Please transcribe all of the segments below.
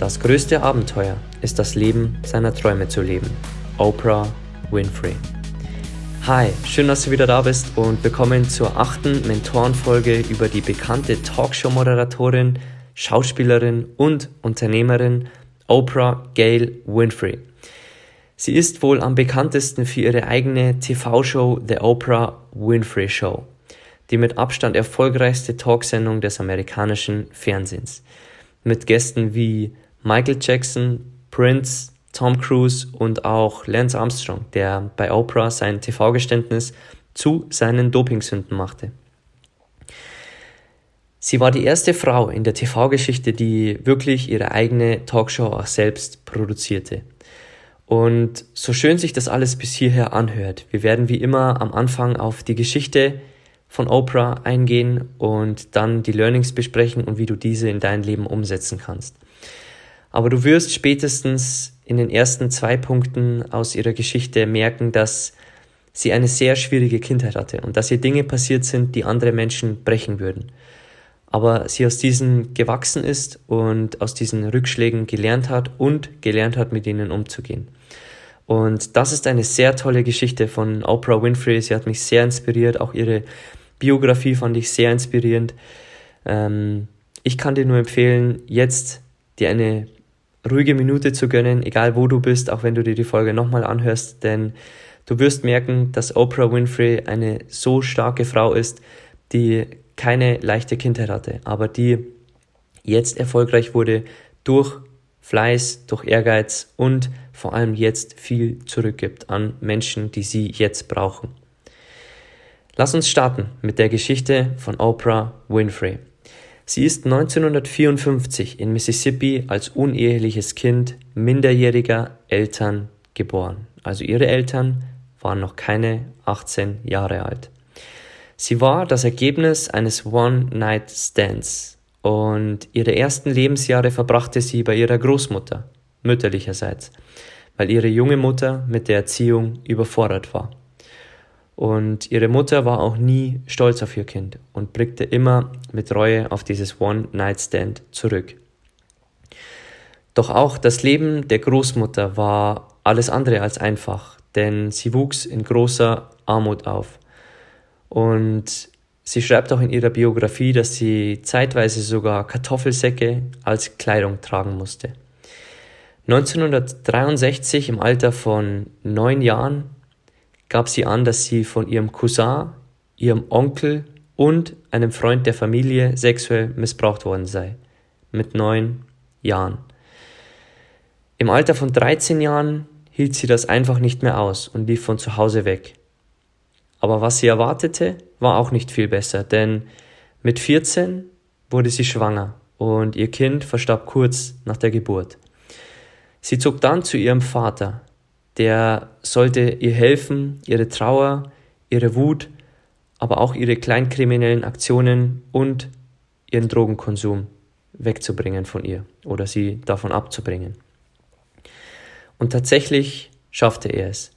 Das größte Abenteuer ist das Leben seiner Träume zu leben. Oprah Winfrey. Hi, schön, dass du wieder da bist und willkommen zur achten Mentorenfolge über die bekannte Talkshow-Moderatorin, Schauspielerin und Unternehmerin Oprah Gail Winfrey. Sie ist wohl am bekanntesten für ihre eigene TV-Show The Oprah Winfrey Show, die mit Abstand erfolgreichste Talksendung des amerikanischen Fernsehens. Mit Gästen wie Michael Jackson, Prince, Tom Cruise und auch Lance Armstrong, der bei Oprah sein TV-Geständnis zu seinen Dopingsünden machte. Sie war die erste Frau in der TV-Geschichte, die wirklich ihre eigene Talkshow auch selbst produzierte. Und so schön sich das alles bis hierher anhört, wir werden wie immer am Anfang auf die Geschichte von Oprah eingehen und dann die Learnings besprechen und wie du diese in dein Leben umsetzen kannst. Aber du wirst spätestens in den ersten zwei Punkten aus ihrer Geschichte merken, dass sie eine sehr schwierige Kindheit hatte und dass ihr Dinge passiert sind, die andere Menschen brechen würden. Aber sie aus diesen gewachsen ist und aus diesen Rückschlägen gelernt hat und gelernt hat, mit ihnen umzugehen. Und das ist eine sehr tolle Geschichte von Oprah Winfrey. Sie hat mich sehr inspiriert. Auch ihre Biografie fand ich sehr inspirierend. Ähm, ich kann dir nur empfehlen, jetzt dir eine ruhige Minute zu gönnen, egal wo du bist, auch wenn du dir die Folge nochmal anhörst, denn du wirst merken, dass Oprah Winfrey eine so starke Frau ist, die keine leichte Kindheit hatte, aber die jetzt erfolgreich wurde durch Fleiß, durch Ehrgeiz und vor allem jetzt viel zurückgibt an Menschen, die sie jetzt brauchen. Lass uns starten mit der Geschichte von Oprah Winfrey. Sie ist 1954 in Mississippi als uneheliches Kind minderjähriger Eltern geboren. Also ihre Eltern waren noch keine 18 Jahre alt. Sie war das Ergebnis eines One-Night-Stands und ihre ersten Lebensjahre verbrachte sie bei ihrer Großmutter, mütterlicherseits, weil ihre junge Mutter mit der Erziehung überfordert war. Und ihre Mutter war auch nie stolz auf ihr Kind und blickte immer mit Reue auf dieses One-Night-Stand zurück. Doch auch das Leben der Großmutter war alles andere als einfach, denn sie wuchs in großer Armut auf. Und sie schreibt auch in ihrer Biografie, dass sie zeitweise sogar Kartoffelsäcke als Kleidung tragen musste. 1963 im Alter von neun Jahren gab sie an, dass sie von ihrem Cousin, ihrem Onkel und einem Freund der Familie sexuell missbraucht worden sei. Mit neun Jahren. Im Alter von 13 Jahren hielt sie das einfach nicht mehr aus und lief von zu Hause weg. Aber was sie erwartete, war auch nicht viel besser, denn mit 14 wurde sie schwanger und ihr Kind verstarb kurz nach der Geburt. Sie zog dann zu ihrem Vater, der sollte ihr helfen, ihre Trauer, ihre Wut, aber auch ihre kleinkriminellen Aktionen und ihren Drogenkonsum wegzubringen von ihr oder sie davon abzubringen. Und tatsächlich schaffte er es.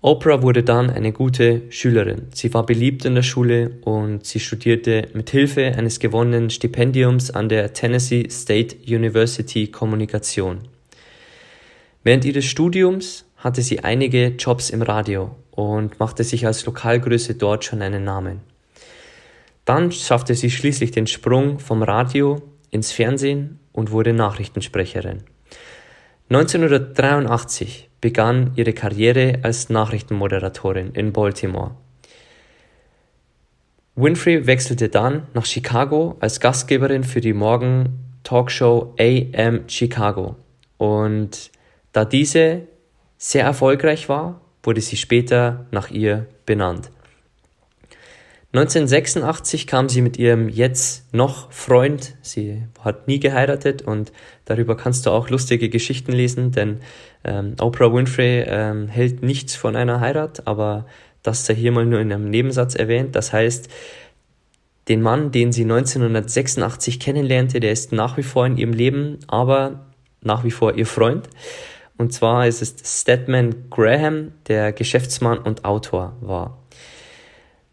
Oprah wurde dann eine gute Schülerin. Sie war beliebt in der Schule und sie studierte mit Hilfe eines gewonnenen Stipendiums an der Tennessee State University Kommunikation. Während ihres Studiums hatte sie einige Jobs im Radio und machte sich als Lokalgröße dort schon einen Namen. Dann schaffte sie schließlich den Sprung vom Radio ins Fernsehen und wurde Nachrichtensprecherin. 1983 begann ihre Karriere als Nachrichtenmoderatorin in Baltimore. Winfrey wechselte dann nach Chicago als Gastgeberin für die Morgen-Talkshow AM Chicago. Und da diese sehr erfolgreich war, wurde sie später nach ihr benannt. 1986 kam sie mit ihrem jetzt noch Freund, sie hat nie geheiratet und darüber kannst du auch lustige Geschichten lesen, denn ähm, Oprah Winfrey ähm, hält nichts von einer Heirat, aber das sei hier mal nur in einem Nebensatz erwähnt. Das heißt, den Mann, den sie 1986 kennenlernte, der ist nach wie vor in ihrem Leben, aber nach wie vor ihr Freund. Und zwar ist es Stedman Graham, der Geschäftsmann und Autor war.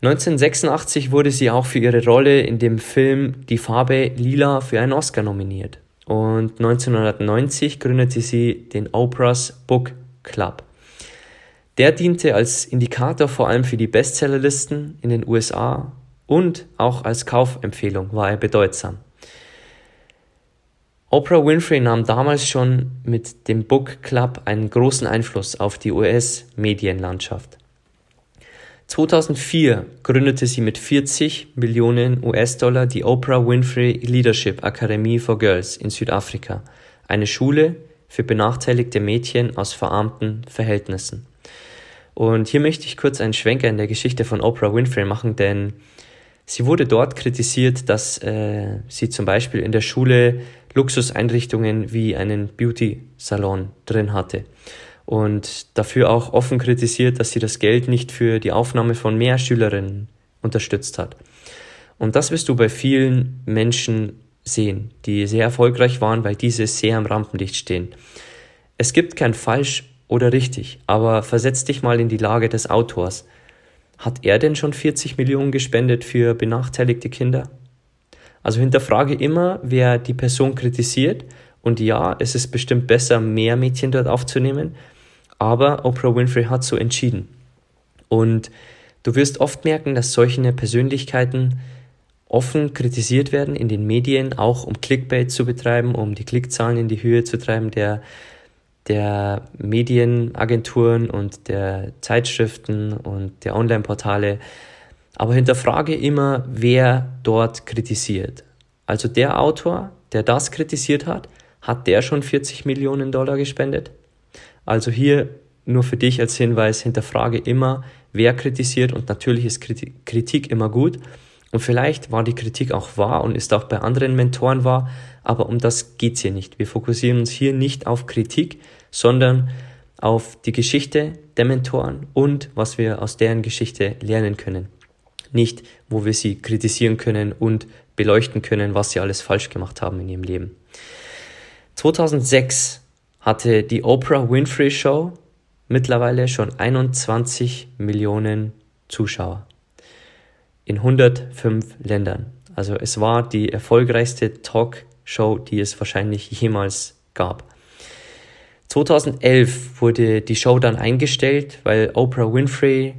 1986 wurde sie auch für ihre Rolle in dem Film Die Farbe Lila für einen Oscar nominiert. Und 1990 gründete sie den Oprah's Book Club. Der diente als Indikator vor allem für die Bestsellerlisten in den USA und auch als Kaufempfehlung war er bedeutsam. Oprah Winfrey nahm damals schon mit dem Book Club einen großen Einfluss auf die US-Medienlandschaft. 2004 gründete sie mit 40 Millionen US-Dollar die Oprah Winfrey Leadership Academy for Girls in Südafrika, eine Schule für benachteiligte Mädchen aus verarmten Verhältnissen. Und hier möchte ich kurz einen Schwenker in der Geschichte von Oprah Winfrey machen, denn sie wurde dort kritisiert, dass äh, sie zum Beispiel in der Schule Luxuseinrichtungen wie einen Beauty-Salon drin hatte und dafür auch offen kritisiert, dass sie das Geld nicht für die Aufnahme von mehr Schülerinnen unterstützt hat. Und das wirst du bei vielen Menschen sehen, die sehr erfolgreich waren, weil diese sehr am Rampenlicht stehen. Es gibt kein falsch oder richtig, aber versetz dich mal in die Lage des Autors. Hat er denn schon 40 Millionen gespendet für benachteiligte Kinder? Also hinterfrage immer, wer die Person kritisiert. Und ja, es ist bestimmt besser, mehr Mädchen dort aufzunehmen, aber Oprah Winfrey hat so entschieden. Und du wirst oft merken, dass solche Persönlichkeiten offen kritisiert werden in den Medien, auch um Clickbait zu betreiben, um die Klickzahlen in die Höhe zu treiben der, der Medienagenturen und der Zeitschriften und der Online-Portale. Aber hinterfrage immer, wer dort kritisiert. Also der Autor, der das kritisiert hat, hat der schon 40 Millionen Dollar gespendet? Also hier nur für dich als Hinweis, hinterfrage immer, wer kritisiert und natürlich ist Kritik immer gut. Und vielleicht war die Kritik auch wahr und ist auch bei anderen Mentoren wahr, aber um das geht's hier nicht. Wir fokussieren uns hier nicht auf Kritik, sondern auf die Geschichte der Mentoren und was wir aus deren Geschichte lernen können. Nicht, wo wir sie kritisieren können und beleuchten können, was sie alles falsch gemacht haben in ihrem Leben. 2006 hatte die Oprah Winfrey Show mittlerweile schon 21 Millionen Zuschauer in 105 Ländern. Also es war die erfolgreichste Talkshow, die es wahrscheinlich jemals gab. 2011 wurde die Show dann eingestellt, weil Oprah Winfrey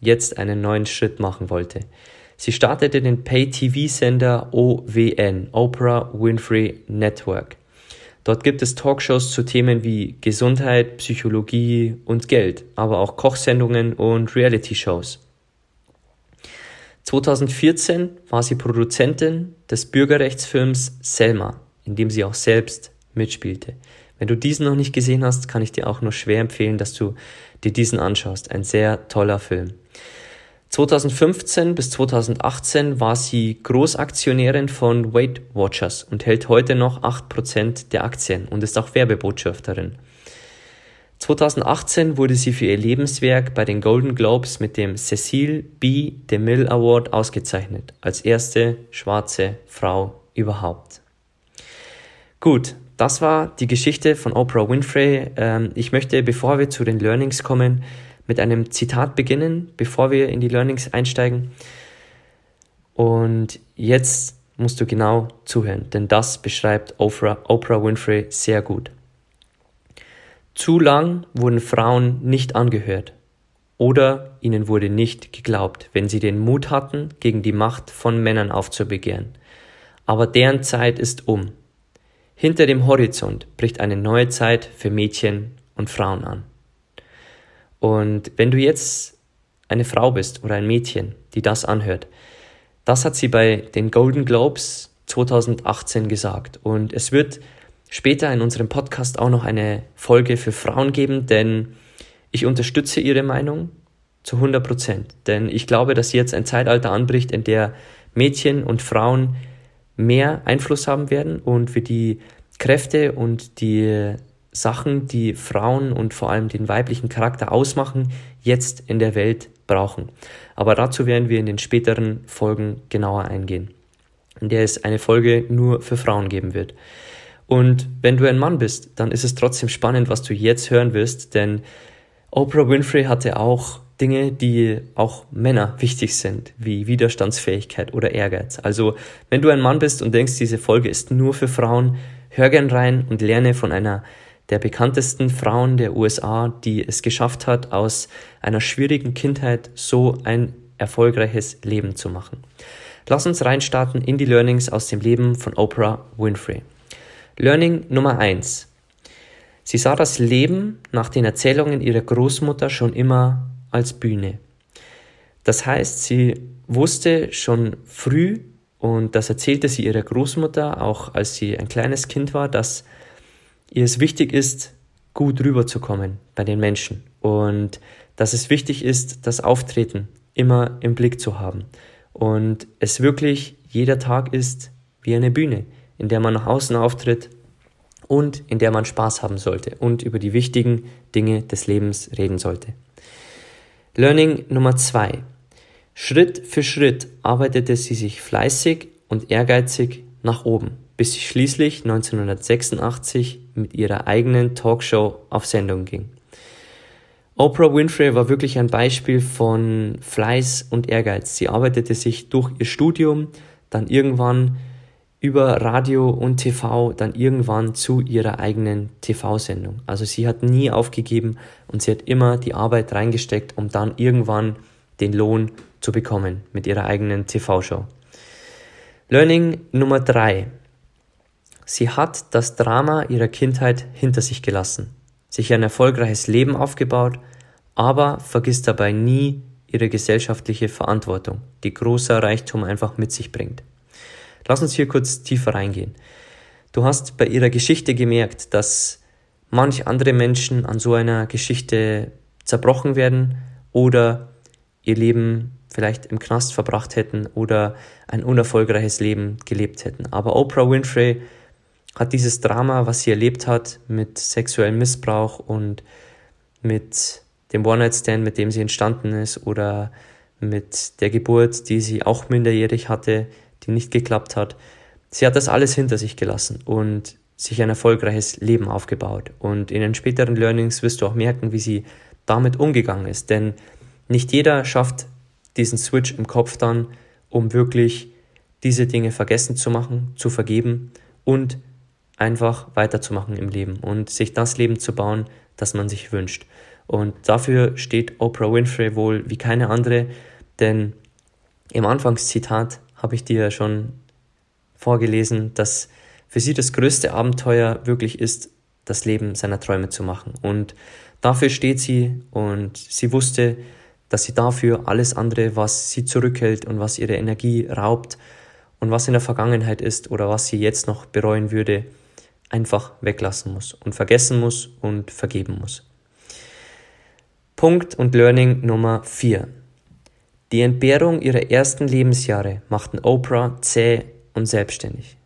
jetzt einen neuen Schritt machen wollte. Sie startete den Pay-TV-Sender OWN, Oprah Winfrey Network. Dort gibt es Talkshows zu Themen wie Gesundheit, Psychologie und Geld, aber auch Kochsendungen und Reality-Shows. 2014 war sie Produzentin des Bürgerrechtsfilms Selma, in dem sie auch selbst mitspielte. Wenn du diesen noch nicht gesehen hast, kann ich dir auch nur schwer empfehlen, dass du dir diesen anschaust. Ein sehr toller Film. 2015 bis 2018 war sie Großaktionärin von Weight Watchers und hält heute noch 8% der Aktien und ist auch Werbebotschafterin. 2018 wurde sie für ihr Lebenswerk bei den Golden Globes mit dem Cecile B. DeMille Award ausgezeichnet, als erste schwarze Frau überhaupt. Gut, das war die Geschichte von Oprah Winfrey. Ähm, ich möchte, bevor wir zu den Learnings kommen, mit einem Zitat beginnen, bevor wir in die Learnings einsteigen. Und jetzt musst du genau zuhören, denn das beschreibt Oprah, Oprah Winfrey sehr gut. Zu lang wurden Frauen nicht angehört oder ihnen wurde nicht geglaubt, wenn sie den Mut hatten, gegen die Macht von Männern aufzubegehren. Aber deren Zeit ist um. Hinter dem Horizont bricht eine neue Zeit für Mädchen und Frauen an. Und wenn du jetzt eine Frau bist oder ein Mädchen, die das anhört, das hat sie bei den Golden Globes 2018 gesagt. Und es wird später in unserem Podcast auch noch eine Folge für Frauen geben, denn ich unterstütze ihre Meinung Zu 100 Prozent. Denn ich glaube, dass jetzt ein Zeitalter anbricht, in der Mädchen und Frauen mehr Einfluss haben werden und wir die Kräfte und die Sachen, die Frauen und vor allem den weiblichen Charakter ausmachen, jetzt in der Welt brauchen. Aber dazu werden wir in den späteren Folgen genauer eingehen, in der es eine Folge nur für Frauen geben wird. Und wenn du ein Mann bist, dann ist es trotzdem spannend, was du jetzt hören wirst, denn Oprah Winfrey hatte auch Dinge, die auch Männer wichtig sind, wie Widerstandsfähigkeit oder Ehrgeiz. Also, wenn du ein Mann bist und denkst, diese Folge ist nur für Frauen, hör gern rein und lerne von einer der bekanntesten Frauen der USA, die es geschafft hat, aus einer schwierigen Kindheit so ein erfolgreiches Leben zu machen. Lass uns reinstarten in die Learnings aus dem Leben von Oprah Winfrey. Learning Nummer eins: Sie sah das Leben nach den Erzählungen ihrer Großmutter schon immer als Bühne. Das heißt, sie wusste schon früh, und das erzählte sie ihrer Großmutter, auch als sie ein kleines Kind war, dass ihr es wichtig ist, gut rüberzukommen bei den Menschen und dass es wichtig ist, das Auftreten immer im Blick zu haben und es wirklich jeder Tag ist wie eine Bühne, in der man nach außen auftritt und in der man Spaß haben sollte und über die wichtigen Dinge des Lebens reden sollte. Learning Nummer zwei: Schritt für Schritt arbeitete sie sich fleißig und ehrgeizig nach oben bis sie schließlich 1986 mit ihrer eigenen Talkshow auf Sendung ging. Oprah Winfrey war wirklich ein Beispiel von Fleiß und Ehrgeiz. Sie arbeitete sich durch ihr Studium, dann irgendwann über Radio und TV, dann irgendwann zu ihrer eigenen TV-Sendung. Also sie hat nie aufgegeben und sie hat immer die Arbeit reingesteckt, um dann irgendwann den Lohn zu bekommen mit ihrer eigenen TV-Show. Learning Nummer drei: Sie hat das Drama ihrer Kindheit hinter sich gelassen, sich ein erfolgreiches Leben aufgebaut, aber vergisst dabei nie ihre gesellschaftliche Verantwortung, die großer Reichtum einfach mit sich bringt. Lass uns hier kurz tiefer reingehen. Du hast bei ihrer Geschichte gemerkt, dass manch andere Menschen an so einer Geschichte zerbrochen werden oder ihr Leben vielleicht im Knast verbracht hätten oder ein unerfolgreiches Leben gelebt hätten. Aber Oprah Winfrey hat dieses Drama, was sie erlebt hat, mit sexuellem Missbrauch und mit dem One-Night-Stand, mit dem sie entstanden ist, oder mit der Geburt, die sie auch minderjährig hatte, die nicht geklappt hat. Sie hat das alles hinter sich gelassen und sich ein erfolgreiches Leben aufgebaut. Und in den späteren Learnings wirst du auch merken, wie sie damit umgegangen ist. Denn nicht jeder schafft diesen Switch im Kopf dann, um wirklich diese Dinge vergessen zu machen, zu vergeben und einfach weiterzumachen im Leben und sich das Leben zu bauen, das man sich wünscht. Und dafür steht Oprah Winfrey wohl wie keine andere, denn im Anfangszitat habe ich dir schon vorgelesen, dass für sie das größte Abenteuer wirklich ist, das Leben seiner Träume zu machen. Und dafür steht sie und sie wusste, dass sie dafür alles andere, was sie zurückhält und was ihre Energie raubt und was in der Vergangenheit ist oder was sie jetzt noch bereuen würde, einfach weglassen muss und vergessen muss und vergeben muss. Punkt und Learning Nummer 4. Die Entbehrung ihrer ersten Lebensjahre machten Oprah zäh und selbstständig.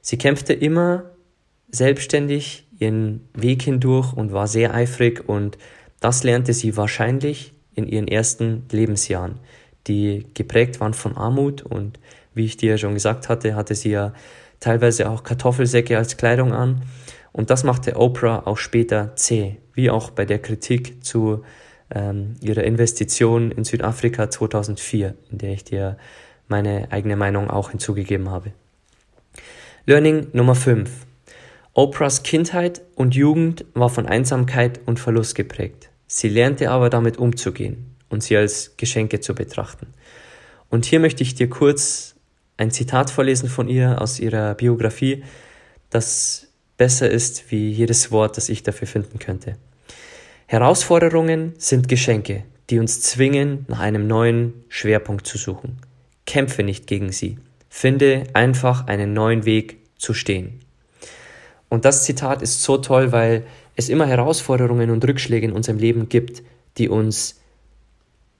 Sie kämpfte immer selbstständig ihren Weg hindurch und war sehr eifrig und das lernte sie wahrscheinlich in ihren ersten Lebensjahren, die geprägt waren von Armut und wie ich dir schon gesagt hatte, hatte sie ja teilweise auch Kartoffelsäcke als Kleidung an. Und das machte Oprah auch später zäh, wie auch bei der Kritik zu ähm, ihrer Investition in Südafrika 2004, in der ich dir meine eigene Meinung auch hinzugegeben habe. Learning Nummer 5. Oprahs Kindheit und Jugend war von Einsamkeit und Verlust geprägt. Sie lernte aber damit umzugehen und sie als Geschenke zu betrachten. Und hier möchte ich dir kurz ein Zitat vorlesen von ihr aus ihrer Biografie, das besser ist wie jedes Wort, das ich dafür finden könnte. Herausforderungen sind Geschenke, die uns zwingen, nach einem neuen Schwerpunkt zu suchen. Kämpfe nicht gegen sie. Finde einfach einen neuen Weg zu stehen. Und das Zitat ist so toll, weil es immer Herausforderungen und Rückschläge in unserem Leben gibt, die uns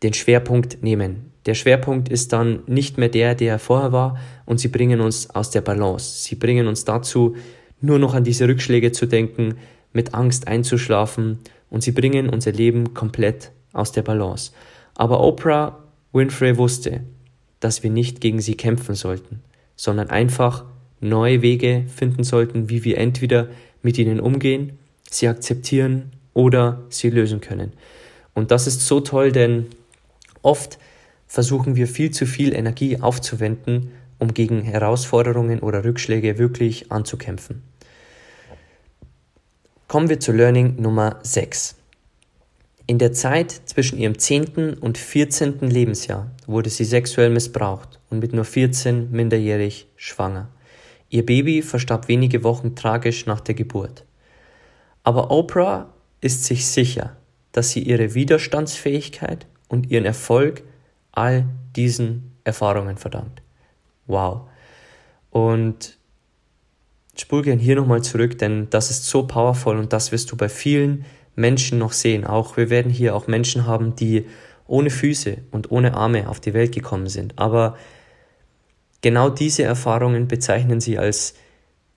den Schwerpunkt nehmen. Der Schwerpunkt ist dann nicht mehr der, der vorher war und sie bringen uns aus der Balance. Sie bringen uns dazu, nur noch an diese Rückschläge zu denken, mit Angst einzuschlafen und sie bringen unser Leben komplett aus der Balance. Aber Oprah Winfrey wusste, dass wir nicht gegen sie kämpfen sollten, sondern einfach neue Wege finden sollten, wie wir entweder mit ihnen umgehen, sie akzeptieren oder sie lösen können. Und das ist so toll, denn oft versuchen wir viel zu viel Energie aufzuwenden, um gegen Herausforderungen oder Rückschläge wirklich anzukämpfen. Kommen wir zu Learning Nummer 6. In der Zeit zwischen ihrem 10. und 14. Lebensjahr wurde sie sexuell missbraucht und mit nur 14 minderjährig schwanger. Ihr Baby verstarb wenige Wochen tragisch nach der Geburt. Aber Oprah ist sich sicher, dass sie ihre Widerstandsfähigkeit und ihren Erfolg all diesen Erfahrungen verdankt. Wow. Und spul gern hier nochmal zurück, denn das ist so powerful und das wirst du bei vielen Menschen noch sehen. Auch wir werden hier auch Menschen haben, die ohne Füße und ohne Arme auf die Welt gekommen sind. Aber Genau diese Erfahrungen bezeichnen sie als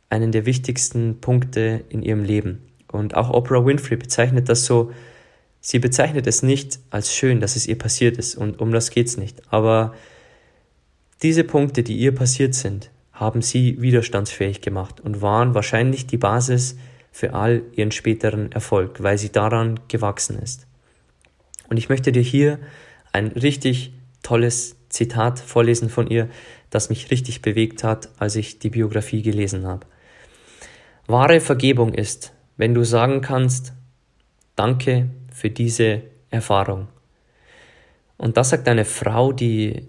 einen der wichtigsten Punkte in ihrem Leben. Und auch Oprah Winfrey bezeichnet das so, sie bezeichnet es nicht als schön, dass es ihr passiert ist und um das geht's nicht. Aber diese Punkte, die ihr passiert sind, haben sie widerstandsfähig gemacht und waren wahrscheinlich die Basis für all ihren späteren Erfolg, weil sie daran gewachsen ist. Und ich möchte dir hier ein richtig tolles Zitat vorlesen von ihr, das mich richtig bewegt hat, als ich die Biografie gelesen habe. Wahre Vergebung ist, wenn du sagen kannst, danke für diese Erfahrung. Und das sagt eine Frau, die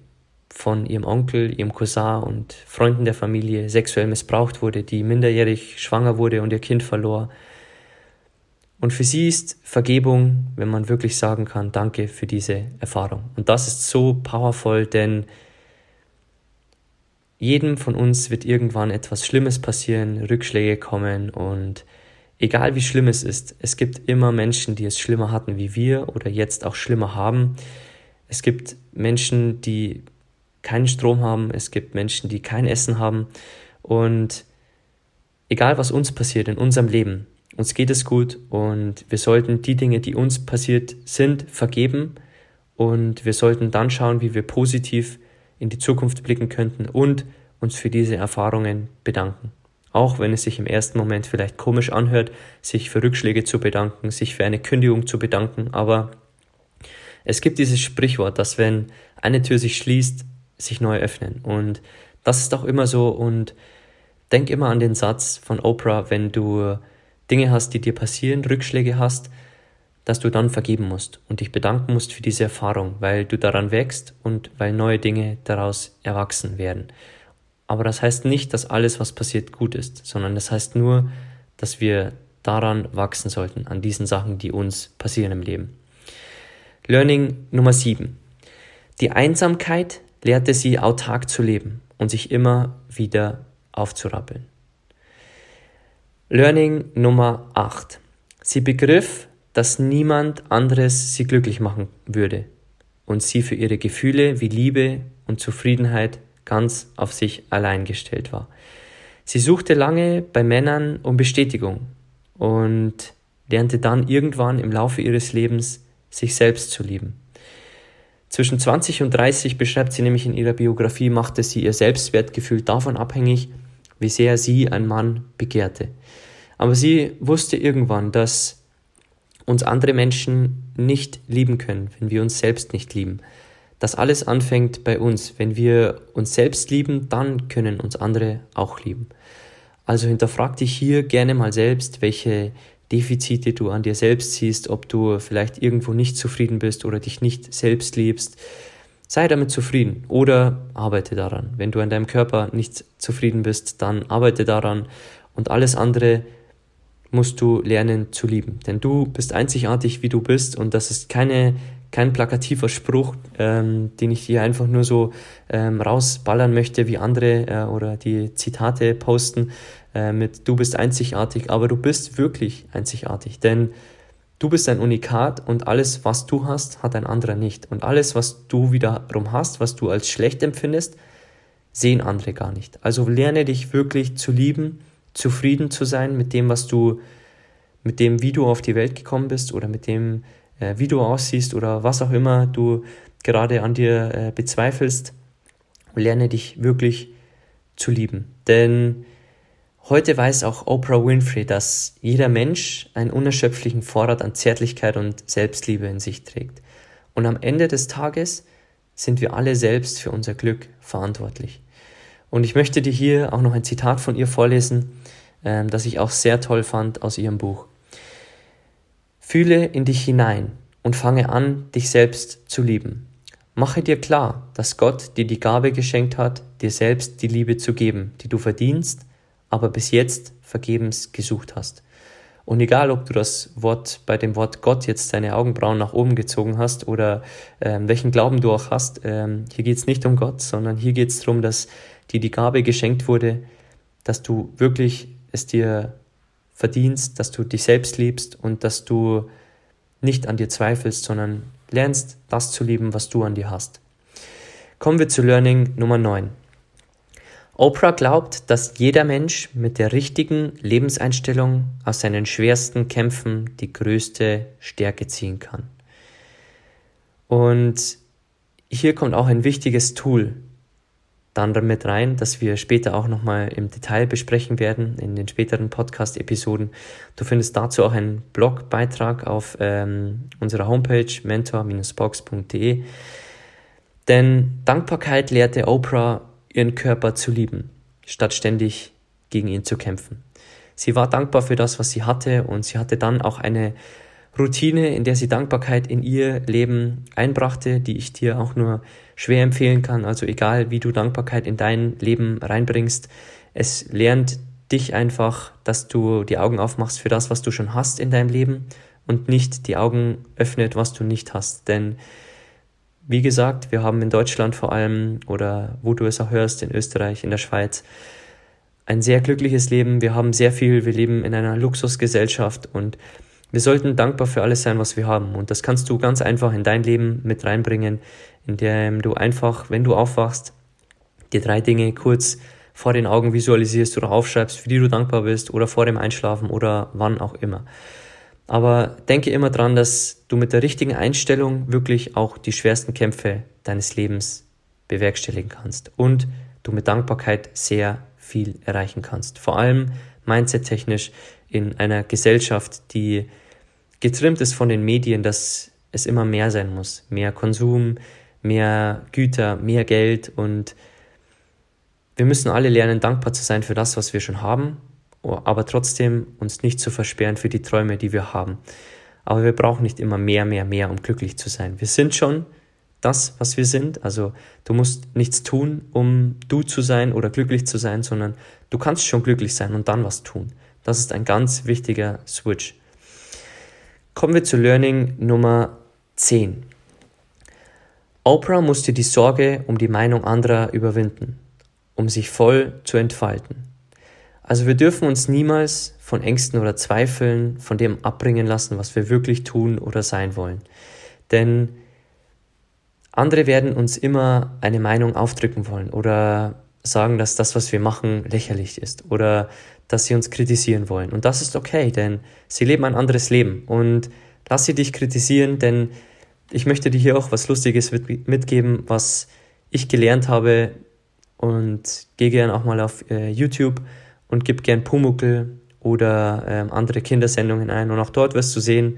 von ihrem Onkel, ihrem Cousin und Freunden der Familie sexuell missbraucht wurde, die minderjährig schwanger wurde und ihr Kind verlor. Und für sie ist Vergebung, wenn man wirklich sagen kann, danke für diese Erfahrung. Und das ist so powerful, denn jedem von uns wird irgendwann etwas Schlimmes passieren, Rückschläge kommen und egal wie schlimm es ist, es gibt immer Menschen, die es schlimmer hatten wie wir oder jetzt auch schlimmer haben. Es gibt Menschen, die keinen Strom haben, es gibt Menschen, die kein Essen haben. Und egal was uns passiert in unserem Leben, uns geht es gut und wir sollten die Dinge, die uns passiert sind, vergeben. Und wir sollten dann schauen, wie wir positiv in die Zukunft blicken könnten und uns für diese Erfahrungen bedanken. Auch wenn es sich im ersten Moment vielleicht komisch anhört, sich für Rückschläge zu bedanken, sich für eine Kündigung zu bedanken, aber es gibt dieses Sprichwort, dass wenn eine Tür sich schließt, sich neu öffnen. Und das ist auch immer so und denk immer an den Satz von Oprah, wenn du Dinge hast, die dir passieren, Rückschläge hast, dass du dann vergeben musst und dich bedanken musst für diese Erfahrung, weil du daran wächst und weil neue Dinge daraus erwachsen werden. Aber das heißt nicht, dass alles, was passiert, gut ist, sondern das heißt nur, dass wir daran wachsen sollten, an diesen Sachen, die uns passieren im Leben. Learning Nummer 7. Die Einsamkeit lehrte sie autark zu leben und sich immer wieder aufzurappeln. Learning Nummer 8. Sie begriff, dass niemand anderes sie glücklich machen würde und sie für ihre Gefühle wie Liebe und Zufriedenheit ganz auf sich allein gestellt war. Sie suchte lange bei Männern um Bestätigung und lernte dann irgendwann im Laufe ihres Lebens sich selbst zu lieben. Zwischen 20 und 30 beschreibt sie nämlich in ihrer Biografie, machte sie ihr Selbstwertgefühl davon abhängig, wie sehr sie ein Mann begehrte. Aber sie wusste irgendwann, dass uns andere Menschen nicht lieben können, wenn wir uns selbst nicht lieben. Das alles anfängt bei uns. Wenn wir uns selbst lieben, dann können uns andere auch lieben. Also hinterfrag dich hier gerne mal selbst, welche Defizite du an dir selbst siehst, ob du vielleicht irgendwo nicht zufrieden bist oder dich nicht selbst liebst. Sei damit zufrieden oder arbeite daran. Wenn du an deinem Körper nicht zufrieden bist, dann arbeite daran und alles andere musst du lernen zu lieben. Denn du bist einzigartig, wie du bist und das ist keine, kein plakativer Spruch, ähm, den ich hier einfach nur so ähm, rausballern möchte, wie andere äh, oder die Zitate posten äh, mit du bist einzigartig, aber du bist wirklich einzigartig, denn Du bist ein Unikat und alles, was du hast, hat ein anderer nicht. Und alles, was du wiederum hast, was du als schlecht empfindest, sehen andere gar nicht. Also lerne dich wirklich zu lieben, zufrieden zu sein mit dem, was du, mit dem, wie du auf die Welt gekommen bist oder mit dem, äh, wie du aussiehst oder was auch immer du gerade an dir äh, bezweifelst. Lerne dich wirklich zu lieben. Denn Heute weiß auch Oprah Winfrey, dass jeder Mensch einen unerschöpflichen Vorrat an Zärtlichkeit und Selbstliebe in sich trägt. Und am Ende des Tages sind wir alle selbst für unser Glück verantwortlich. Und ich möchte dir hier auch noch ein Zitat von ihr vorlesen, äh, das ich auch sehr toll fand aus ihrem Buch. Fühle in dich hinein und fange an, dich selbst zu lieben. Mache dir klar, dass Gott dir die Gabe geschenkt hat, dir selbst die Liebe zu geben, die du verdienst aber bis jetzt vergebens gesucht hast. Und egal, ob du das Wort bei dem Wort Gott jetzt deine Augenbrauen nach oben gezogen hast oder ähm, welchen Glauben du auch hast, ähm, hier geht es nicht um Gott, sondern hier geht es darum, dass dir die Gabe geschenkt wurde, dass du wirklich es dir verdienst, dass du dich selbst liebst und dass du nicht an dir zweifelst, sondern lernst, das zu lieben, was du an dir hast. Kommen wir zu Learning Nummer 9. Oprah glaubt, dass jeder Mensch mit der richtigen Lebenseinstellung aus seinen schwersten Kämpfen die größte Stärke ziehen kann. Und hier kommt auch ein wichtiges Tool dann damit rein, das wir später auch nochmal im Detail besprechen werden in den späteren Podcast-Episoden. Du findest dazu auch einen Blogbeitrag auf ähm, unserer Homepage mentor-box.de. Denn Dankbarkeit lehrte Oprah ihren Körper zu lieben, statt ständig gegen ihn zu kämpfen. Sie war dankbar für das, was sie hatte und sie hatte dann auch eine Routine, in der sie Dankbarkeit in ihr Leben einbrachte, die ich dir auch nur schwer empfehlen kann. Also egal, wie du Dankbarkeit in dein Leben reinbringst, es lernt dich einfach, dass du die Augen aufmachst für das, was du schon hast in deinem Leben und nicht die Augen öffnet, was du nicht hast. Denn wie gesagt, wir haben in Deutschland vor allem oder wo du es auch hörst, in Österreich, in der Schweiz, ein sehr glückliches Leben. Wir haben sehr viel, wir leben in einer Luxusgesellschaft und wir sollten dankbar für alles sein, was wir haben. Und das kannst du ganz einfach in dein Leben mit reinbringen, indem du einfach, wenn du aufwachst, dir drei Dinge kurz vor den Augen visualisierst oder aufschreibst, für die du dankbar bist oder vor dem Einschlafen oder wann auch immer. Aber denke immer dran, dass du mit der richtigen Einstellung wirklich auch die schwersten Kämpfe deines Lebens bewerkstelligen kannst und du mit Dankbarkeit sehr viel erreichen kannst. Vor allem mindset-technisch in einer Gesellschaft, die getrimmt ist von den Medien, dass es immer mehr sein muss. Mehr Konsum, mehr Güter, mehr Geld und wir müssen alle lernen, dankbar zu sein für das, was wir schon haben aber trotzdem uns nicht zu versperren für die Träume, die wir haben. Aber wir brauchen nicht immer mehr, mehr, mehr, um glücklich zu sein. Wir sind schon das, was wir sind. Also du musst nichts tun, um du zu sein oder glücklich zu sein, sondern du kannst schon glücklich sein und dann was tun. Das ist ein ganz wichtiger Switch. Kommen wir zu Learning Nummer 10. Oprah musste die Sorge um die Meinung anderer überwinden, um sich voll zu entfalten. Also wir dürfen uns niemals von Ängsten oder Zweifeln von dem abbringen lassen, was wir wirklich tun oder sein wollen. Denn andere werden uns immer eine Meinung aufdrücken wollen oder sagen, dass das, was wir machen, lächerlich ist oder dass sie uns kritisieren wollen. Und das ist okay, denn sie leben ein anderes Leben. Und lass sie dich kritisieren, denn ich möchte dir hier auch was Lustiges mitgeben, was ich gelernt habe und gehe gerne auch mal auf äh, YouTube und gib gern Pumuckel oder ähm, andere Kindersendungen ein. Und auch dort wirst du sehen,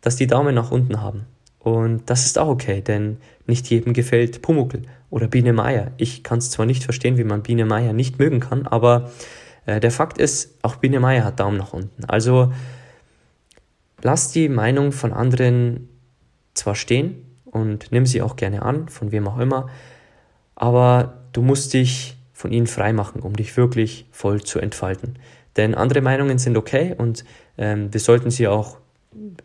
dass die Daumen nach unten haben. Und das ist auch okay, denn nicht jedem gefällt Pumuckel oder Biene Meier. Ich kann es zwar nicht verstehen, wie man Biene Meier nicht mögen kann, aber äh, der Fakt ist, auch Biene Meier hat Daumen nach unten. Also lass die Meinung von anderen zwar stehen und nimm sie auch gerne an, von wem auch immer, aber du musst dich von ihnen freimachen, um dich wirklich voll zu entfalten. Denn andere Meinungen sind okay und ähm, wir sollten sie auch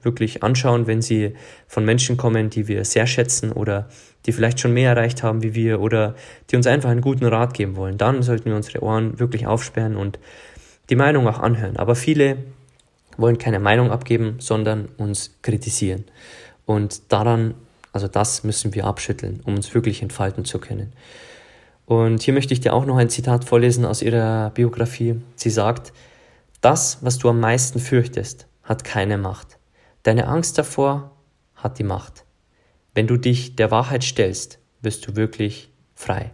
wirklich anschauen, wenn sie von Menschen kommen, die wir sehr schätzen oder die vielleicht schon mehr erreicht haben wie wir oder die uns einfach einen guten Rat geben wollen. Dann sollten wir unsere Ohren wirklich aufsperren und die Meinung auch anhören. Aber viele wollen keine Meinung abgeben, sondern uns kritisieren. Und daran, also das müssen wir abschütteln, um uns wirklich entfalten zu können. Und hier möchte ich dir auch noch ein Zitat vorlesen aus ihrer Biografie. Sie sagt, das, was du am meisten fürchtest, hat keine Macht. Deine Angst davor hat die Macht. Wenn du dich der Wahrheit stellst, wirst du wirklich frei.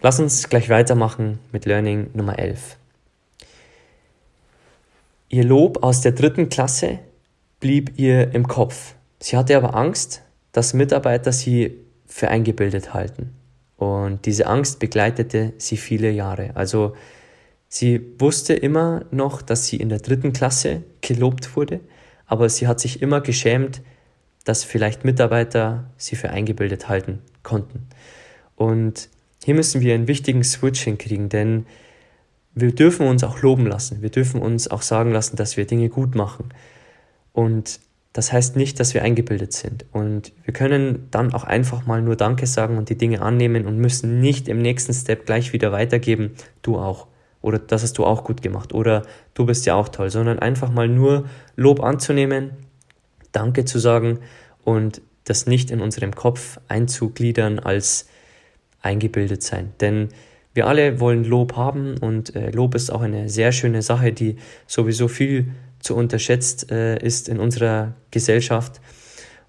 Lass uns gleich weitermachen mit Learning Nummer 11. Ihr Lob aus der dritten Klasse blieb ihr im Kopf. Sie hatte aber Angst, dass Mitarbeiter sie für eingebildet halten. Und diese Angst begleitete sie viele Jahre. Also sie wusste immer noch, dass sie in der dritten Klasse gelobt wurde, aber sie hat sich immer geschämt, dass vielleicht Mitarbeiter sie für eingebildet halten konnten. Und hier müssen wir einen wichtigen Switch hinkriegen, denn wir dürfen uns auch loben lassen. Wir dürfen uns auch sagen lassen, dass wir Dinge gut machen. Und das heißt nicht, dass wir eingebildet sind. Und wir können dann auch einfach mal nur Danke sagen und die Dinge annehmen und müssen nicht im nächsten Step gleich wieder weitergeben, du auch. Oder das hast du auch gut gemacht. Oder du bist ja auch toll. Sondern einfach mal nur Lob anzunehmen, Danke zu sagen und das nicht in unserem Kopf einzugliedern als eingebildet sein. Denn wir alle wollen Lob haben und äh, Lob ist auch eine sehr schöne Sache, die sowieso viel zu unterschätzt äh, ist in unserer Gesellschaft.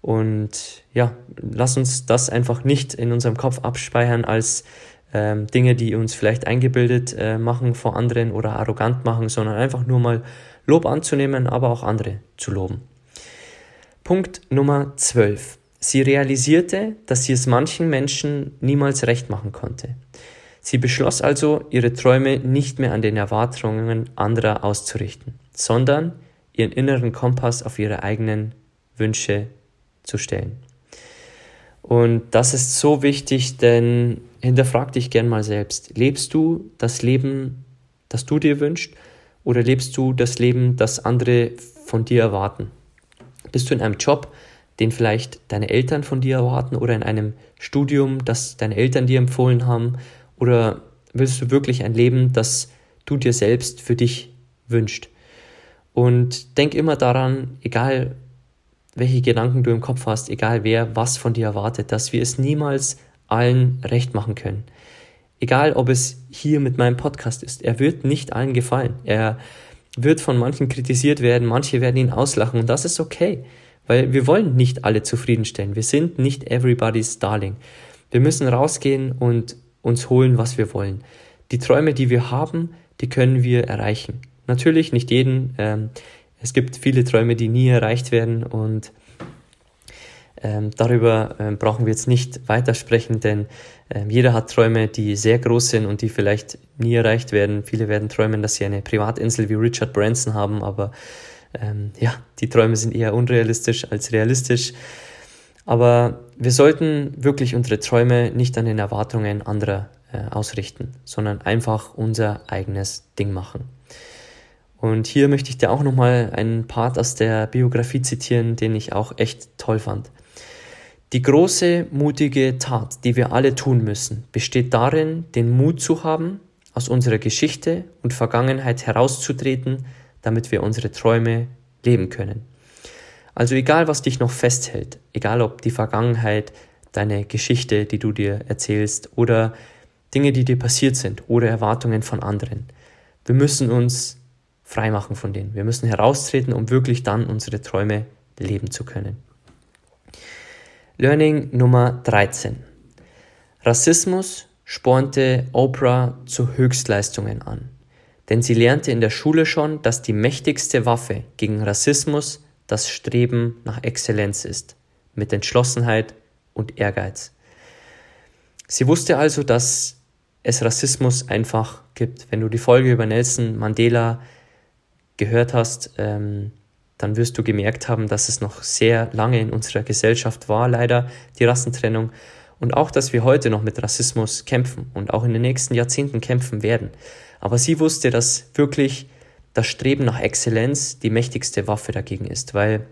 Und ja, lass uns das einfach nicht in unserem Kopf abspeichern als ähm, Dinge, die uns vielleicht eingebildet äh, machen vor anderen oder arrogant machen, sondern einfach nur mal Lob anzunehmen, aber auch andere zu loben. Punkt Nummer 12. Sie realisierte, dass sie es manchen Menschen niemals recht machen konnte. Sie beschloss also, ihre Träume nicht mehr an den Erwartungen anderer auszurichten, sondern ihren inneren Kompass auf ihre eigenen Wünsche zu stellen. Und das ist so wichtig, denn hinterfrag dich gern mal selbst. Lebst du das Leben, das du dir wünschst, oder lebst du das Leben, das andere von dir erwarten? Bist du in einem Job, den vielleicht deine Eltern von dir erwarten oder in einem Studium, das deine Eltern dir empfohlen haben? Oder willst du wirklich ein Leben, das du dir selbst für dich wünschst? Und denk immer daran, egal welche Gedanken du im Kopf hast, egal wer was von dir erwartet, dass wir es niemals allen recht machen können. Egal, ob es hier mit meinem Podcast ist, er wird nicht allen gefallen. Er wird von manchen kritisiert werden, manche werden ihn auslachen und das ist okay. Weil wir wollen nicht alle zufriedenstellen. Wir sind nicht everybody's darling. Wir müssen rausgehen und uns holen, was wir wollen. Die Träume, die wir haben, die können wir erreichen. Natürlich nicht jeden. Ähm, es gibt viele Träume, die nie erreicht werden und ähm, darüber ähm, brauchen wir jetzt nicht weitersprechen, denn ähm, jeder hat Träume, die sehr groß sind und die vielleicht nie erreicht werden. Viele werden träumen, dass sie eine Privatinsel wie Richard Branson haben, aber ähm, ja, die Träume sind eher unrealistisch als realistisch. Aber wir sollten wirklich unsere Träume nicht an den Erwartungen anderer äh, ausrichten, sondern einfach unser eigenes Ding machen. Und hier möchte ich dir auch nochmal einen Part aus der Biografie zitieren, den ich auch echt toll fand. Die große, mutige Tat, die wir alle tun müssen, besteht darin, den Mut zu haben, aus unserer Geschichte und Vergangenheit herauszutreten damit wir unsere Träume leben können. Also egal, was dich noch festhält, egal ob die Vergangenheit, deine Geschichte, die du dir erzählst oder Dinge, die dir passiert sind oder Erwartungen von anderen. Wir müssen uns freimachen von denen. Wir müssen heraustreten, um wirklich dann unsere Träume leben zu können. Learning Nummer 13. Rassismus spornte Oprah zu Höchstleistungen an denn sie lernte in der Schule schon, dass die mächtigste Waffe gegen Rassismus das Streben nach Exzellenz ist, mit Entschlossenheit und Ehrgeiz. Sie wusste also, dass es Rassismus einfach gibt. Wenn du die Folge über Nelson Mandela gehört hast, ähm, dann wirst du gemerkt haben, dass es noch sehr lange in unserer Gesellschaft war, leider die Rassentrennung. Und auch, dass wir heute noch mit Rassismus kämpfen und auch in den nächsten Jahrzehnten kämpfen werden. Aber sie wusste, dass wirklich das Streben nach Exzellenz die mächtigste Waffe dagegen ist, weil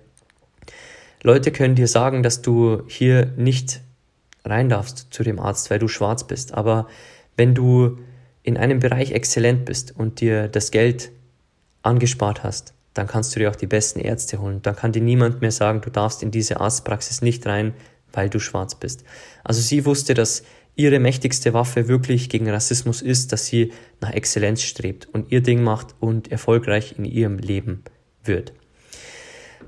Leute können dir sagen, dass du hier nicht rein darfst zu dem Arzt, weil du schwarz bist. Aber wenn du in einem Bereich exzellent bist und dir das Geld angespart hast, dann kannst du dir auch die besten Ärzte holen. Dann kann dir niemand mehr sagen, du darfst in diese Arztpraxis nicht rein, weil du schwarz bist. Also sie wusste, dass ihre mächtigste Waffe wirklich gegen Rassismus ist, dass sie nach Exzellenz strebt und ihr Ding macht und erfolgreich in ihrem Leben wird.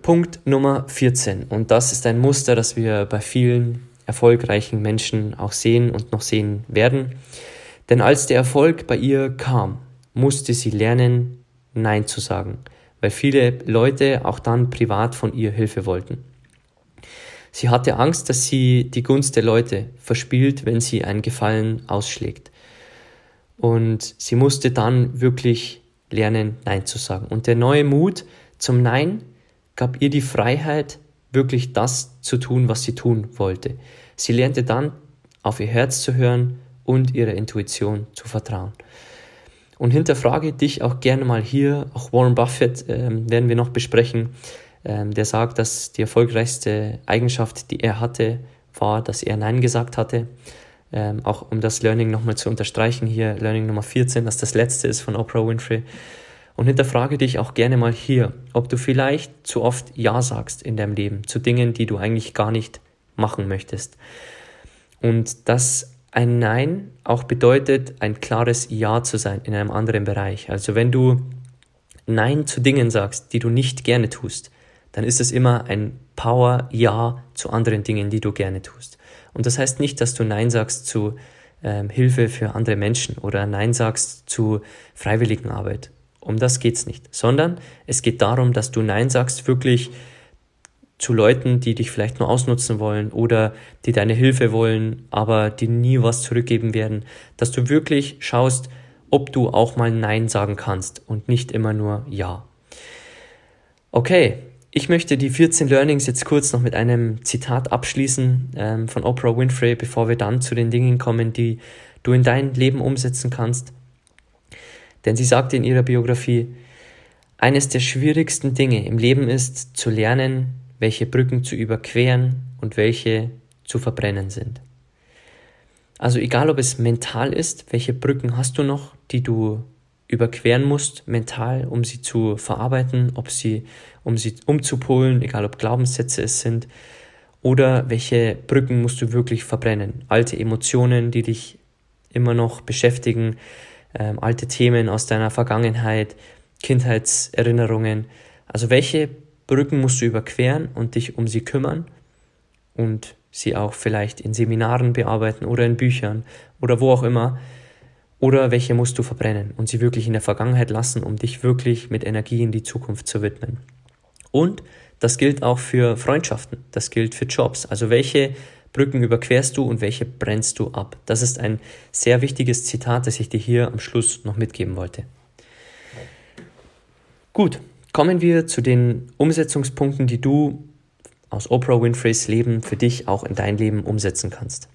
Punkt Nummer 14. Und das ist ein Muster, das wir bei vielen erfolgreichen Menschen auch sehen und noch sehen werden. Denn als der Erfolg bei ihr kam, musste sie lernen, Nein zu sagen, weil viele Leute auch dann privat von ihr Hilfe wollten. Sie hatte Angst, dass sie die Gunst der Leute verspielt, wenn sie einen Gefallen ausschlägt. Und sie musste dann wirklich lernen, Nein zu sagen. Und der neue Mut zum Nein gab ihr die Freiheit, wirklich das zu tun, was sie tun wollte. Sie lernte dann auf ihr Herz zu hören und ihrer Intuition zu vertrauen. Und hinterfrage dich auch gerne mal hier, auch Warren Buffett äh, werden wir noch besprechen, ähm, der sagt, dass die erfolgreichste Eigenschaft, die er hatte, war, dass er Nein gesagt hatte. Ähm, auch um das Learning nochmal zu unterstreichen, hier Learning Nummer 14, dass das letzte ist von Oprah Winfrey. Und hinterfrage dich auch gerne mal hier, ob du vielleicht zu oft Ja sagst in deinem Leben zu Dingen, die du eigentlich gar nicht machen möchtest. Und dass ein Nein auch bedeutet, ein klares Ja zu sein in einem anderen Bereich. Also wenn du Nein zu Dingen sagst, die du nicht gerne tust, dann ist es immer ein Power-Ja zu anderen Dingen, die du gerne tust. Und das heißt nicht, dass du Nein sagst zu ähm, Hilfe für andere Menschen oder Nein sagst zu Freiwilligenarbeit. Um das geht's nicht, sondern es geht darum, dass du Nein sagst wirklich zu Leuten, die dich vielleicht nur ausnutzen wollen oder die deine Hilfe wollen, aber die nie was zurückgeben werden, dass du wirklich schaust, ob du auch mal Nein sagen kannst und nicht immer nur Ja. Okay, ich möchte die 14 Learnings jetzt kurz noch mit einem Zitat abschließen ähm, von Oprah Winfrey, bevor wir dann zu den Dingen kommen, die du in dein Leben umsetzen kannst. Denn sie sagte in ihrer Biografie, eines der schwierigsten Dinge im Leben ist zu lernen, welche Brücken zu überqueren und welche zu verbrennen sind. Also egal ob es mental ist, welche Brücken hast du noch, die du überqueren musst, mental, um sie zu verarbeiten, ob sie, um sie umzupolen, egal ob Glaubenssätze es sind, oder welche Brücken musst du wirklich verbrennen. Alte Emotionen, die dich immer noch beschäftigen, ähm, alte Themen aus deiner Vergangenheit, Kindheitserinnerungen. Also welche Brücken musst du überqueren und dich um sie kümmern und sie auch vielleicht in Seminaren bearbeiten oder in Büchern oder wo auch immer, oder welche musst du verbrennen und sie wirklich in der Vergangenheit lassen, um dich wirklich mit Energie in die Zukunft zu widmen. Und das gilt auch für Freundschaften, das gilt für Jobs. Also welche Brücken überquerst du und welche brennst du ab? Das ist ein sehr wichtiges Zitat, das ich dir hier am Schluss noch mitgeben wollte. Gut, kommen wir zu den Umsetzungspunkten, die du aus Oprah Winfreys Leben für dich auch in dein Leben umsetzen kannst.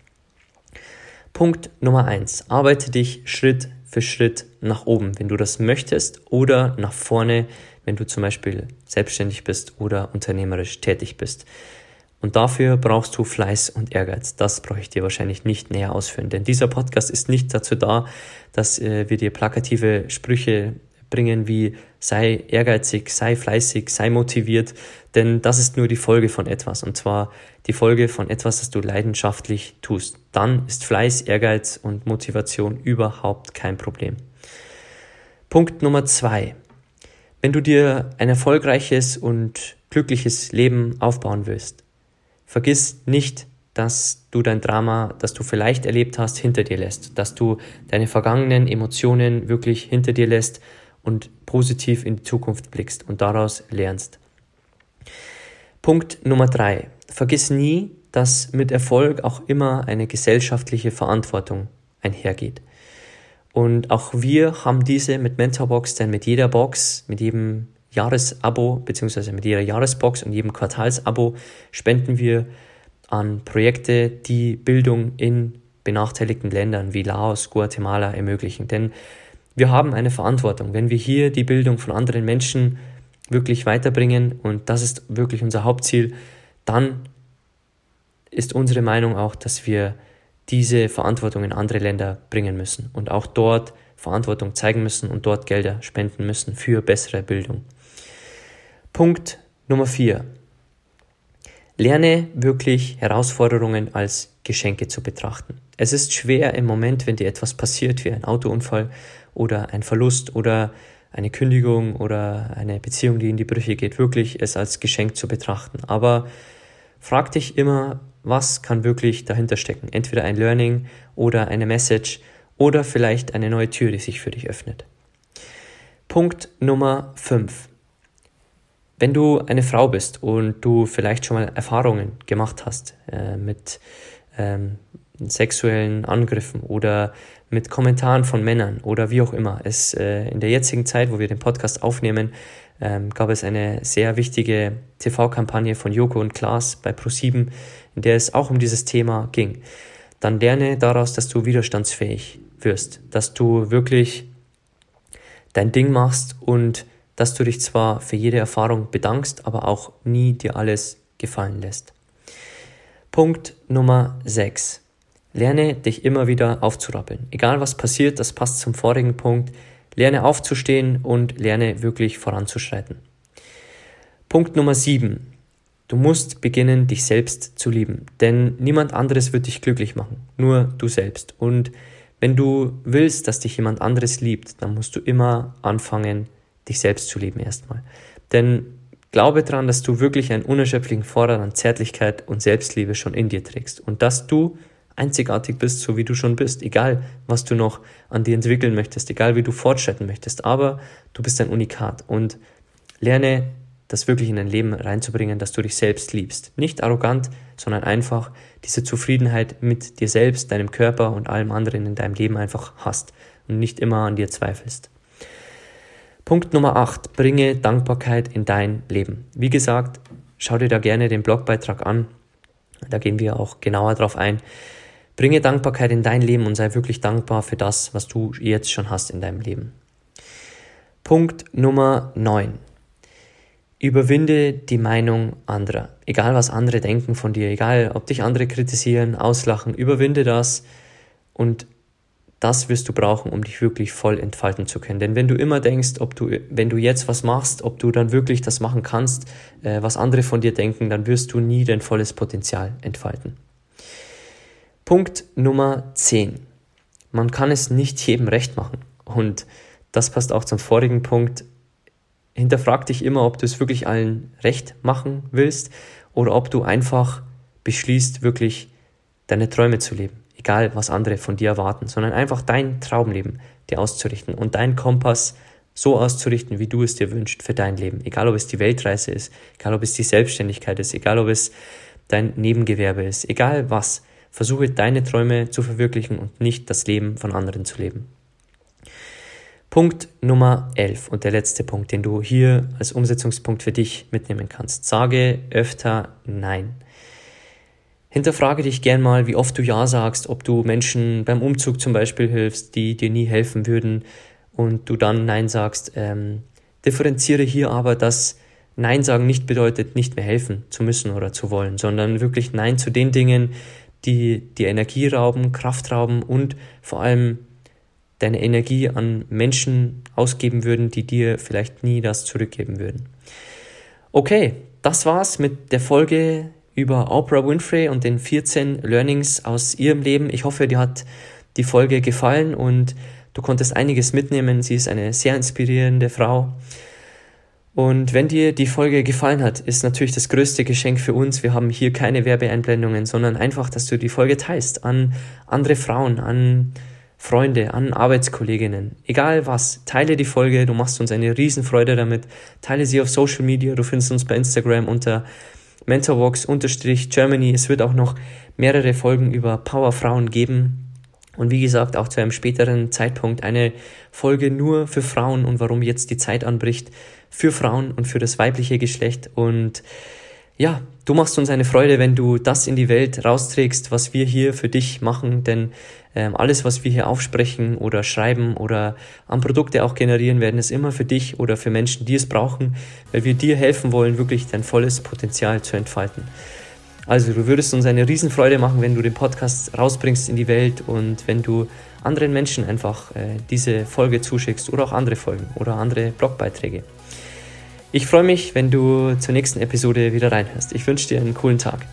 Punkt Nummer eins: Arbeite dich Schritt für Schritt nach oben, wenn du das möchtest, oder nach vorne, wenn du zum Beispiel selbstständig bist oder unternehmerisch tätig bist. Und dafür brauchst du Fleiß und Ehrgeiz. Das brauche ich dir wahrscheinlich nicht näher ausführen, denn dieser Podcast ist nicht dazu da, dass äh, wir dir plakative Sprüche bringen wie sei ehrgeizig, sei fleißig, sei motiviert, denn das ist nur die Folge von etwas und zwar die Folge von etwas, das du leidenschaftlich tust. Dann ist Fleiß, Ehrgeiz und Motivation überhaupt kein Problem. Punkt Nummer zwei. Wenn du dir ein erfolgreiches und glückliches Leben aufbauen willst, vergiss nicht, dass du dein Drama, das du vielleicht erlebt hast, hinter dir lässt, dass du deine vergangenen Emotionen wirklich hinter dir lässt und positiv in die Zukunft blickst und daraus lernst. Punkt Nummer drei. Vergiss nie, dass mit Erfolg auch immer eine gesellschaftliche Verantwortung einhergeht. Und auch wir haben diese mit Mentorbox, denn mit jeder Box, mit jedem Jahresabo beziehungsweise mit jeder Jahresbox und jedem Quartalsabo spenden wir an Projekte, die Bildung in benachteiligten Ländern wie Laos, Guatemala ermöglichen. Denn wir haben eine Verantwortung. Wenn wir hier die Bildung von anderen Menschen wirklich weiterbringen, und das ist wirklich unser Hauptziel, dann ist unsere Meinung auch, dass wir diese Verantwortung in andere Länder bringen müssen und auch dort Verantwortung zeigen müssen und dort Gelder spenden müssen für bessere Bildung. Punkt Nummer vier: Lerne wirklich Herausforderungen als Geschenke zu betrachten. Es ist schwer im Moment, wenn dir etwas passiert, wie ein Autounfall oder ein Verlust oder eine Kündigung oder eine Beziehung, die in die Brüche geht, wirklich es als Geschenk zu betrachten. Aber frag dich immer, was kann wirklich dahinter stecken? Entweder ein Learning oder eine Message oder vielleicht eine neue Tür, die sich für dich öffnet. Punkt Nummer 5. Wenn du eine Frau bist und du vielleicht schon mal Erfahrungen gemacht hast äh, mit ähm, sexuellen Angriffen oder mit Kommentaren von Männern oder wie auch immer. Es, äh, in der jetzigen Zeit, wo wir den Podcast aufnehmen, ähm, gab es eine sehr wichtige TV-Kampagne von Joko und Klaas bei Pro7, in der es auch um dieses Thema ging. Dann lerne daraus, dass du widerstandsfähig wirst, dass du wirklich dein Ding machst und dass du dich zwar für jede Erfahrung bedankst, aber auch nie dir alles gefallen lässt. Punkt Nummer 6. Lerne dich immer wieder aufzurappeln. Egal was passiert, das passt zum vorigen Punkt. Lerne aufzustehen und lerne wirklich voranzuschreiten. Punkt Nummer 7. Du musst beginnen, dich selbst zu lieben, denn niemand anderes wird dich glücklich machen, nur du selbst. Und wenn du willst, dass dich jemand anderes liebt, dann musst du immer anfangen, dich selbst zu lieben erstmal. Denn glaube daran, dass du wirklich einen unerschöpflichen Vorrat an Zärtlichkeit und Selbstliebe schon in dir trägst und dass du einzigartig bist, so wie du schon bist, egal was du noch an dir entwickeln möchtest, egal wie du fortschreiten möchtest, aber du bist ein Unikat und lerne das wirklich in dein Leben reinzubringen, dass du dich selbst liebst. Nicht arrogant, sondern einfach diese Zufriedenheit mit dir selbst, deinem Körper und allem anderen in deinem Leben einfach hast und nicht immer an dir zweifelst. Punkt Nummer 8. Bringe Dankbarkeit in dein Leben. Wie gesagt, schau dir da gerne den Blogbeitrag an. Da gehen wir auch genauer drauf ein. Bringe Dankbarkeit in dein Leben und sei wirklich dankbar für das, was du jetzt schon hast in deinem Leben. Punkt Nummer 9. Überwinde die Meinung anderer. Egal was andere denken von dir, egal ob dich andere kritisieren, auslachen, überwinde das und das wirst du brauchen, um dich wirklich voll entfalten zu können. Denn wenn du immer denkst, ob du, wenn du jetzt was machst, ob du dann wirklich das machen kannst, äh, was andere von dir denken, dann wirst du nie dein volles Potenzial entfalten. Punkt Nummer 10. Man kann es nicht jedem recht machen. Und das passt auch zum vorigen Punkt. Hinterfrag dich immer, ob du es wirklich allen recht machen willst oder ob du einfach beschließt, wirklich deine Träume zu leben. Egal, was andere von dir erwarten, sondern einfach dein Traumleben dir auszurichten und deinen Kompass so auszurichten, wie du es dir wünschst für dein Leben. Egal, ob es die Weltreise ist, egal, ob es die Selbstständigkeit ist, egal, ob es dein Nebengewerbe ist, egal was. Versuche deine Träume zu verwirklichen und nicht das Leben von anderen zu leben. Punkt Nummer 11 und der letzte Punkt, den du hier als Umsetzungspunkt für dich mitnehmen kannst. Sage öfter Nein. Hinterfrage dich gern mal, wie oft du Ja sagst, ob du Menschen beim Umzug zum Beispiel hilfst, die dir nie helfen würden und du dann Nein sagst. Ähm, differenziere hier aber, dass Nein sagen nicht bedeutet, nicht mehr helfen zu müssen oder zu wollen, sondern wirklich Nein zu den Dingen, die die Energie rauben, Kraft rauben und vor allem deine Energie an Menschen ausgeben würden, die dir vielleicht nie das zurückgeben würden. Okay, das war's mit der Folge über Oprah Winfrey und den 14 Learnings aus ihrem Leben. Ich hoffe, dir hat die Folge gefallen und du konntest einiges mitnehmen. Sie ist eine sehr inspirierende Frau. Und wenn dir die Folge gefallen hat, ist natürlich das größte Geschenk für uns. Wir haben hier keine Werbeeinblendungen, sondern einfach, dass du die Folge teilst an andere Frauen, an Freunde, an Arbeitskolleginnen. Egal was, teile die Folge, du machst uns eine Riesenfreude damit. Teile sie auf Social Media, du findest uns bei Instagram unter mentorbox-germany. Es wird auch noch mehrere Folgen über Powerfrauen geben. Und wie gesagt, auch zu einem späteren Zeitpunkt eine Folge nur für Frauen und warum jetzt die Zeit anbricht für Frauen und für das weibliche Geschlecht. Und ja, du machst uns eine Freude, wenn du das in die Welt rausträgst, was wir hier für dich machen. Denn ähm, alles, was wir hier aufsprechen oder schreiben oder an Produkte auch generieren, werden es immer für dich oder für Menschen, die es brauchen, weil wir dir helfen wollen, wirklich dein volles Potenzial zu entfalten. Also du würdest uns eine Riesenfreude machen, wenn du den Podcast rausbringst in die Welt und wenn du anderen Menschen einfach äh, diese Folge zuschickst oder auch andere Folgen oder andere Blogbeiträge. Ich freue mich, wenn du zur nächsten Episode wieder reinhörst. Ich wünsche dir einen coolen Tag.